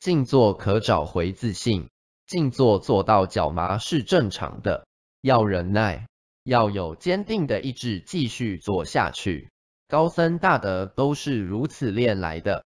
静坐可找回自信静坐做到脚麻是正常的要忍耐要有坚定的意志继续做下去。高僧大德都是如此练来的